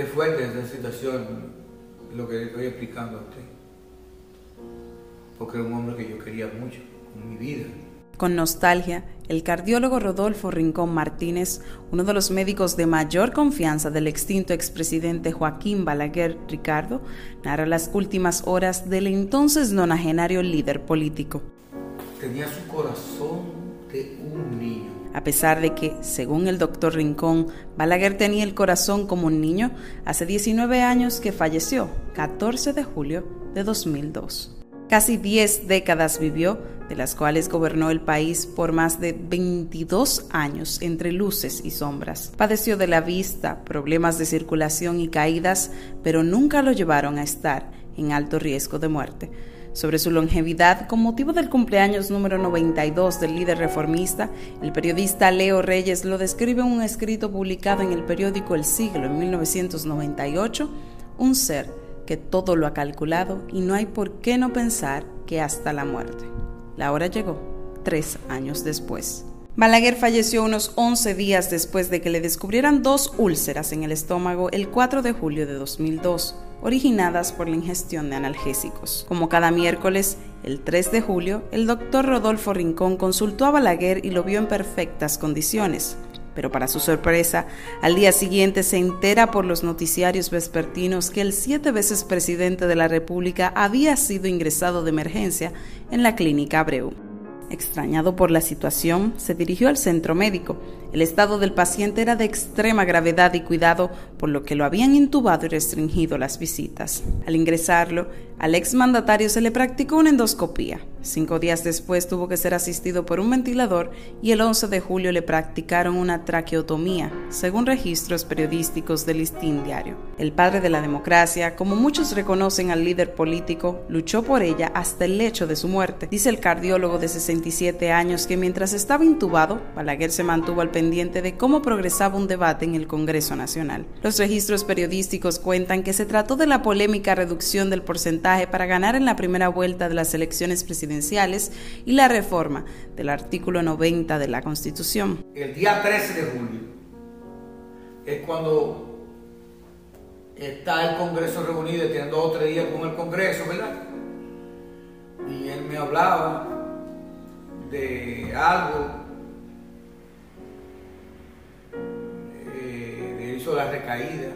es fuerte esta situación, lo que estoy explicando a usted. Porque es un hombre que yo quería mucho, en mi vida. Con nostalgia, el cardiólogo Rodolfo Rincón Martínez, uno de los médicos de mayor confianza del extinto expresidente Joaquín Balaguer Ricardo, narra las últimas horas del entonces nonagenario líder político. Tenía su corazón A pesar de que, según el doctor Rincón, Balaguer tenía el corazón como un niño, hace 19 años que falleció, 14 de julio de 2002. Casi 10 décadas vivió, de las cuales gobernó el país por más de 22 años entre luces y sombras. Padeció de la vista, problemas de circulación y caídas, pero nunca lo llevaron a estar en alto riesgo de muerte. Sobre su longevidad, con motivo del cumpleaños número 92 del líder reformista, el periodista Leo Reyes lo describe en un escrito publicado en el periódico El Siglo en 1998, un ser que todo lo ha calculado y no hay por qué no pensar que hasta la muerte. La hora llegó, tres años después. Balaguer falleció unos 11 días después de que le descubrieran dos úlceras en el estómago el 4 de julio de 2002, originadas por la ingestión de analgésicos. Como cada miércoles, el 3 de julio, el doctor Rodolfo Rincón consultó a Balaguer y lo vio en perfectas condiciones pero para su sorpresa, al día siguiente se entera por los noticiarios vespertinos que el siete veces presidente de la República había sido ingresado de emergencia en la clínica Abreu. Extrañado por la situación, se dirigió al centro médico. El estado del paciente era de extrema gravedad y cuidado, por lo que lo habían intubado y restringido las visitas. Al ingresarlo, al exmandatario se le practicó una endoscopía. Cinco días después tuvo que ser asistido por un ventilador y el 11 de julio le practicaron una traqueotomía, según registros periodísticos del Listín Diario. El padre de la democracia, como muchos reconocen al líder político, luchó por ella hasta el lecho de su muerte. Dice el cardiólogo de 67 años que mientras estaba intubado, Balaguer se mantuvo al pendiente de cómo progresaba un debate en el Congreso Nacional. Los registros periodísticos cuentan que se trató de la polémica reducción del porcentaje para ganar en la primera vuelta de las elecciones presidenciales y la reforma del artículo 90 de la Constitución. El día 13 de julio es cuando está el Congreso reunido, teniendo dos o tres días con el Congreso, ¿verdad? Y él me hablaba de algo, eh, hizo la recaída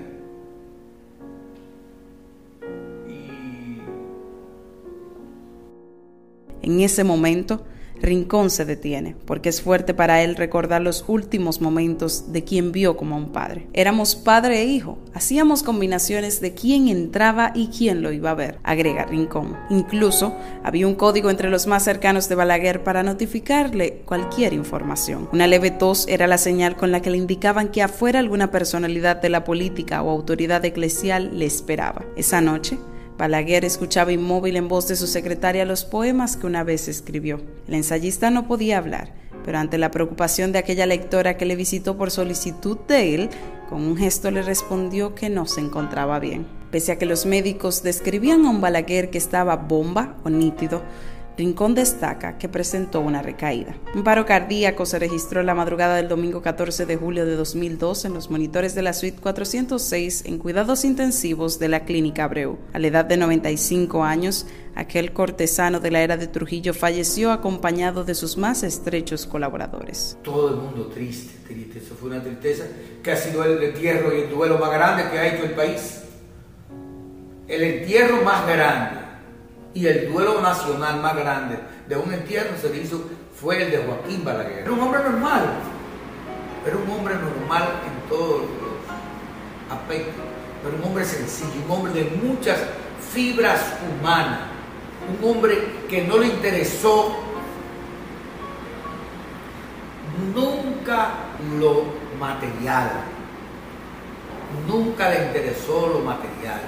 En ese momento, Rincón se detiene, porque es fuerte para él recordar los últimos momentos de quien vio como un padre. Éramos padre e hijo, hacíamos combinaciones de quién entraba y quién lo iba a ver, agrega Rincón. Incluso había un código entre los más cercanos de Balaguer para notificarle cualquier información. Una leve tos era la señal con la que le indicaban que afuera alguna personalidad de la política o autoridad eclesial le esperaba. Esa noche, Balaguer escuchaba inmóvil en voz de su secretaria los poemas que una vez escribió. El ensayista no podía hablar, pero ante la preocupación de aquella lectora que le visitó por solicitud de él, con un gesto le respondió que no se encontraba bien. Pese a que los médicos describían a un Balaguer que estaba bomba o nítido, Rincón destaca que presentó una recaída. Un paro cardíaco se registró la madrugada del domingo 14 de julio de 2002 en los monitores de la suite 406 en cuidados intensivos de la clínica Abreu. A la edad de 95 años, aquel cortesano de la era de Trujillo falleció acompañado de sus más estrechos colaboradores. Todo el mundo triste, triste. Eso fue una tristeza que ha sido el entierro y el duelo más grande que ha hecho el país. El entierro más grande y el duelo nacional más grande de un entierro se hizo fue el de Joaquín Balaguer. Era un hombre normal, era un hombre normal en todos los aspectos, pero un hombre sencillo, un hombre de muchas fibras humanas, un hombre que no le interesó. Nunca lo material, nunca le interesó lo material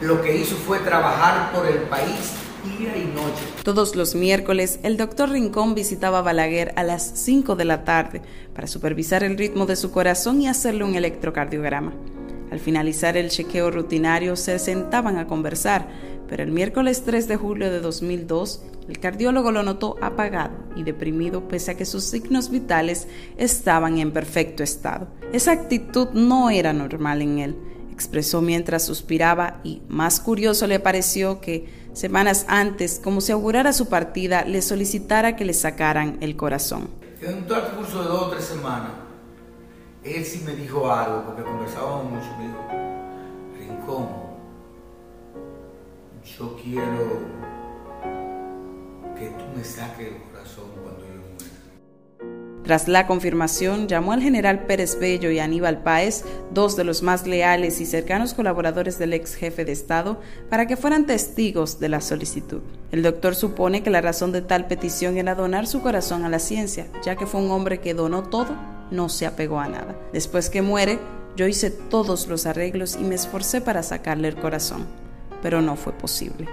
lo que hizo fue trabajar por el país día y noche. Todos los miércoles, el doctor Rincón visitaba Balaguer a las 5 de la tarde para supervisar el ritmo de su corazón y hacerle un electrocardiograma. Al finalizar el chequeo rutinario se sentaban a conversar, pero el miércoles 3 de julio de 2002 el cardiólogo lo notó apagado y deprimido pese a que sus signos vitales estaban en perfecto estado. Esa actitud no era normal en él, expresó mientras suspiraba y más curioso le pareció que semanas antes, como si augurara su partida, le solicitara que le sacaran el corazón. En un transcurso de dos o tres semanas, él sí me dijo algo, porque conversábamos mucho, me dijo, Rincón, yo quiero que tú me saques el corazón. Tras la confirmación, llamó al general Pérez Bello y Aníbal Páez, dos de los más leales y cercanos colaboradores del ex jefe de Estado, para que fueran testigos de la solicitud. El doctor supone que la razón de tal petición era donar su corazón a la ciencia, ya que fue un hombre que donó todo, no se apegó a nada. Después que muere, yo hice todos los arreglos y me esforcé para sacarle el corazón, pero no fue posible.